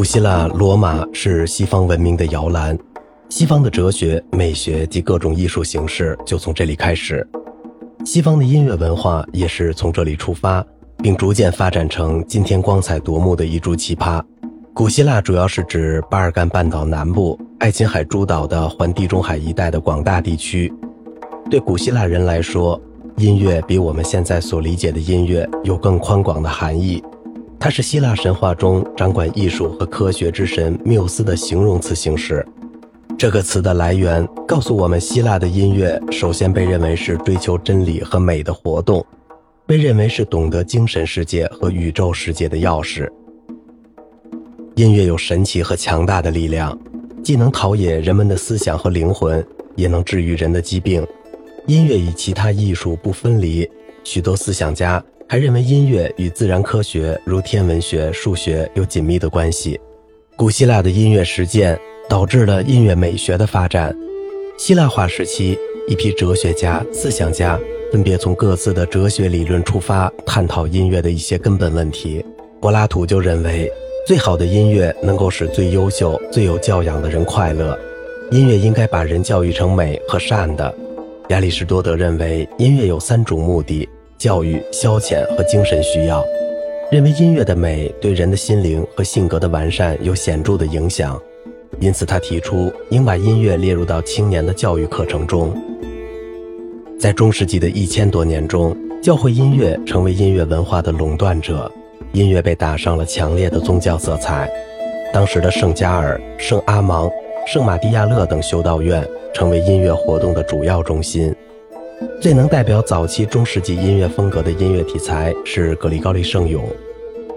古希腊罗马是西方文明的摇篮，西方的哲学、美学及各种艺术形式就从这里开始。西方的音乐文化也是从这里出发，并逐渐发展成今天光彩夺目的一株奇葩。古希腊主要是指巴尔干半岛南部、爱琴海诸岛的环地中海一带的广大地区。对古希腊人来说，音乐比我们现在所理解的音乐有更宽广的含义。它是希腊神话中掌管艺术和科学之神缪斯的形容词形式。这个词的来源告诉我们，希腊的音乐首先被认为是追求真理和美的活动，被认为是懂得精神世界和宇宙世界的钥匙。音乐有神奇和强大的力量，既能陶冶人们的思想和灵魂，也能治愈人的疾病。音乐与其他艺术不分离，许多思想家还认为音乐与自然科学如天文学、数学有紧密的关系。古希腊的音乐实践导致了音乐美学的发展。希腊化时期，一批哲学家、思想家分别从各自的哲学理论出发，探讨音乐的一些根本问题。柏拉图就认为。最好的音乐能够使最优秀、最有教养的人快乐。音乐应该把人教育成美和善的。亚里士多德认为，音乐有三种目的：教育、消遣和精神需要。认为音乐的美对人的心灵和性格的完善有显著的影响，因此他提出应把音乐列入到青年的教育课程中。在中世纪的一千多年中，教会音乐成为音乐文化的垄断者。音乐被打上了强烈的宗教色彩，当时的圣加尔、圣阿芒、圣马蒂亚勒等修道院成为音乐活动的主要中心。最能代表早期中世纪音乐风格的音乐题材是格里高利圣咏。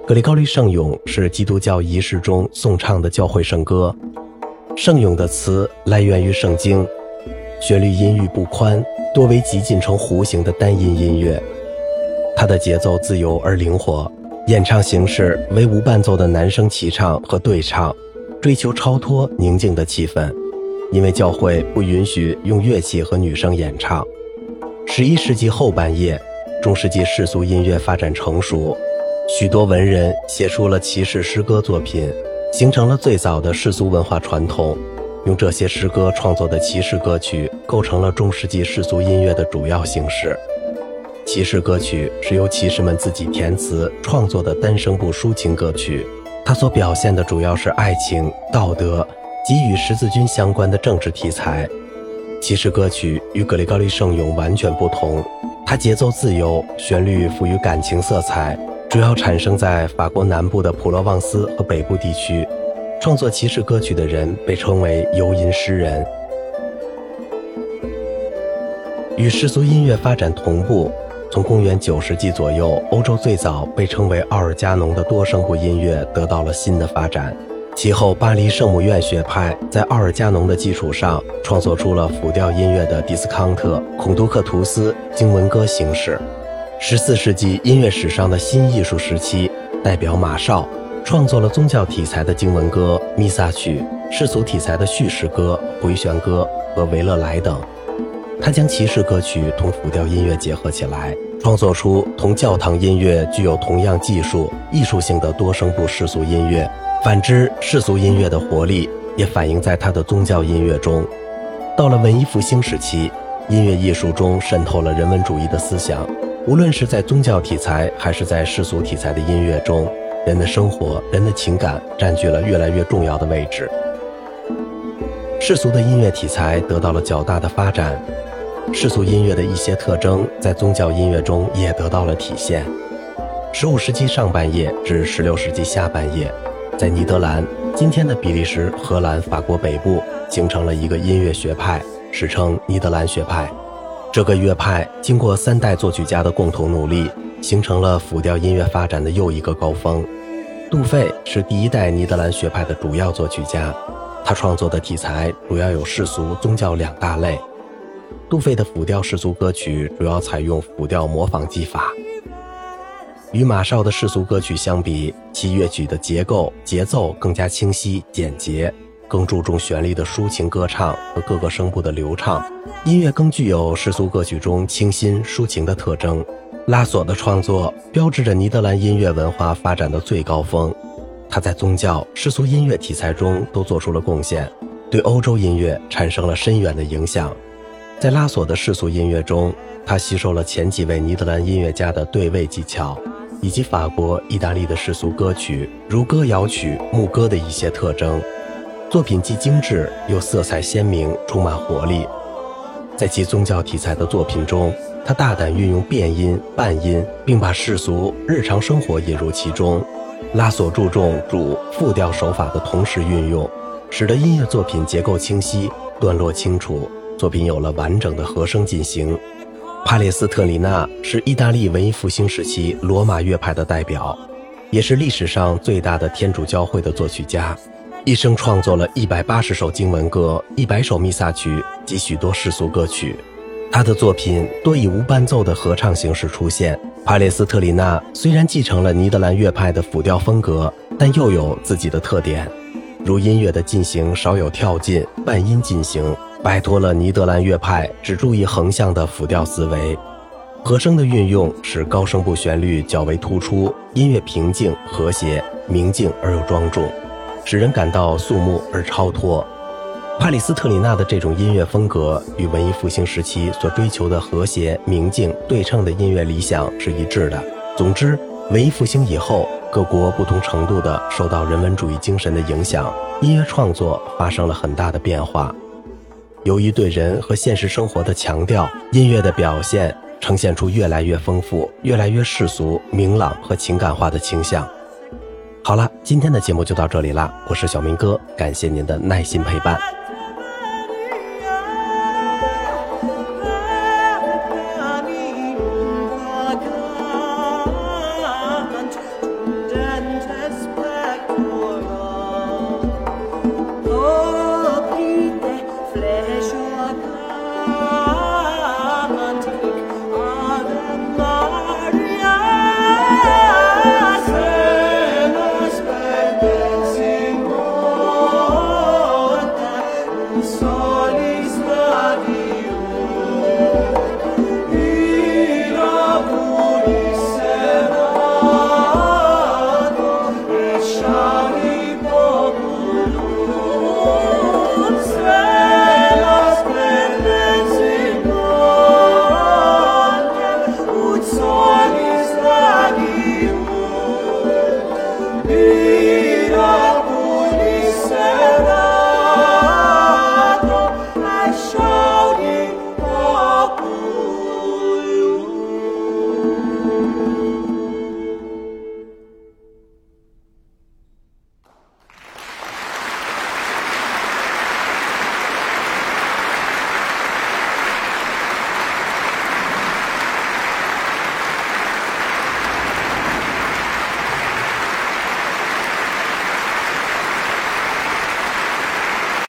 格里高利圣咏是基督教仪式中颂唱的教会圣歌。圣咏的词来源于圣经，旋律音域不宽，多为极近成弧形的单音音乐。它的节奏自由而灵活。演唱形式为无伴奏的男声齐唱和对唱，追求超脱宁静的气氛，因为教会不允许用乐器和女声演唱。十一世纪后半叶，中世纪世俗音乐发展成熟，许多文人写出了骑士诗歌作品，形成了最早的世俗文化传统。用这些诗歌创作的骑士歌曲，构成了中世纪世俗音乐的主要形式。骑士歌曲是由骑士们自己填词创作的单声部抒情歌曲，它所表现的主要是爱情、道德及与十字军相关的政治题材。骑士歌曲与格里高利圣咏完全不同，它节奏自由，旋律富于感情色彩，主要产生在法国南部的普罗旺斯和北部地区。创作骑士歌曲的人被称为游吟诗人。与世俗音乐发展同步。从公元九世纪左右，欧洲最早被称为奥尔加农的多声部音乐得到了新的发展。其后，巴黎圣母院学派在奥尔加农的基础上，创作出了辅调音乐的迪斯康特、孔杜克图斯经文歌形式。十四世纪音乐史上的新艺术时期，代表马绍创作了宗教题材的经文歌、弥撒曲、世俗题材的叙事歌、回旋歌和维勒莱等。他将骑士歌曲同辅调音乐结合起来，创作出同教堂音乐具有同样技术、艺术性的多声部世俗音乐。反之，世俗音乐的活力也反映在他的宗教音乐中。到了文艺复兴时期，音乐艺术中渗透了人文主义的思想，无论是在宗教题材还是在世俗题材的音乐中，人的生活、人的情感占据了越来越重要的位置。世俗的音乐题材得到了较大的发展。世俗音乐的一些特征在宗教音乐中也得到了体现。十五世纪上半叶至十六世纪下半叶，在尼德兰（今天的比利时、荷兰、法国北部）形成了一个音乐学派，史称尼德兰学派。这个乐派经过三代作曲家的共同努力，形成了辅调音乐发展的又一个高峰。杜费是第一代尼德兰学派的主要作曲家，他创作的题材主要有世俗、宗教两大类。杜费的辅调世俗歌曲主要采用辅调模仿技法，与马绍的世俗歌曲相比，其乐曲的结构节奏更加清晰简洁，更注重旋律的抒情歌唱和各个声部的流畅，音乐更具有世俗歌曲中清新抒情的特征。拉索的创作标志着尼德兰音乐文化发展的最高峰。他在宗教、世俗音乐题材中都做出了贡献，对欧洲音乐产生了深远的影响。在拉索的世俗音乐中，他吸收了前几位尼德兰音乐家的对位技巧，以及法国、意大利的世俗歌曲如歌谣曲、牧歌的一些特征。作品既精致又色彩鲜明，充满活力。在其宗教题材的作品中，他大胆运用变音、半音，并把世俗日常生活引入其中。拉索注重主副调手法的同时运用，使得音乐作品结构清晰、段落清楚，作品有了完整的和声进行。帕列斯特里纳是意大利文艺复兴时期罗马乐派的代表，也是历史上最大的天主教会的作曲家，一生创作了一百八十首经文歌、一百首弥撒曲及许多世俗歌曲。他的作品多以无伴奏的合唱形式出现。帕列斯特里纳虽然继承了尼德兰乐派的辅调风格，但又有自己的特点，如音乐的进行少有跳进、半音进行，摆脱了尼德兰乐派只注意横向的辅调思维。和声的运用使高声部旋律较为突出，音乐平静和谐、明净而又庄重，使人感到肃穆而超脱。帕里斯特里纳的这种音乐风格与文艺复兴时期所追求的和谐、明净、对称的音乐理想是一致的。总之，文艺复兴以后，各国不同程度地受到人文主义精神的影响，音乐创作发生了很大的变化。由于对人和现实生活的强调，音乐的表现呈现出越来越丰富、越来越世俗、明朗和情感化的倾向。好了，今天的节目就到这里啦，我是小明哥，感谢您的耐心陪伴。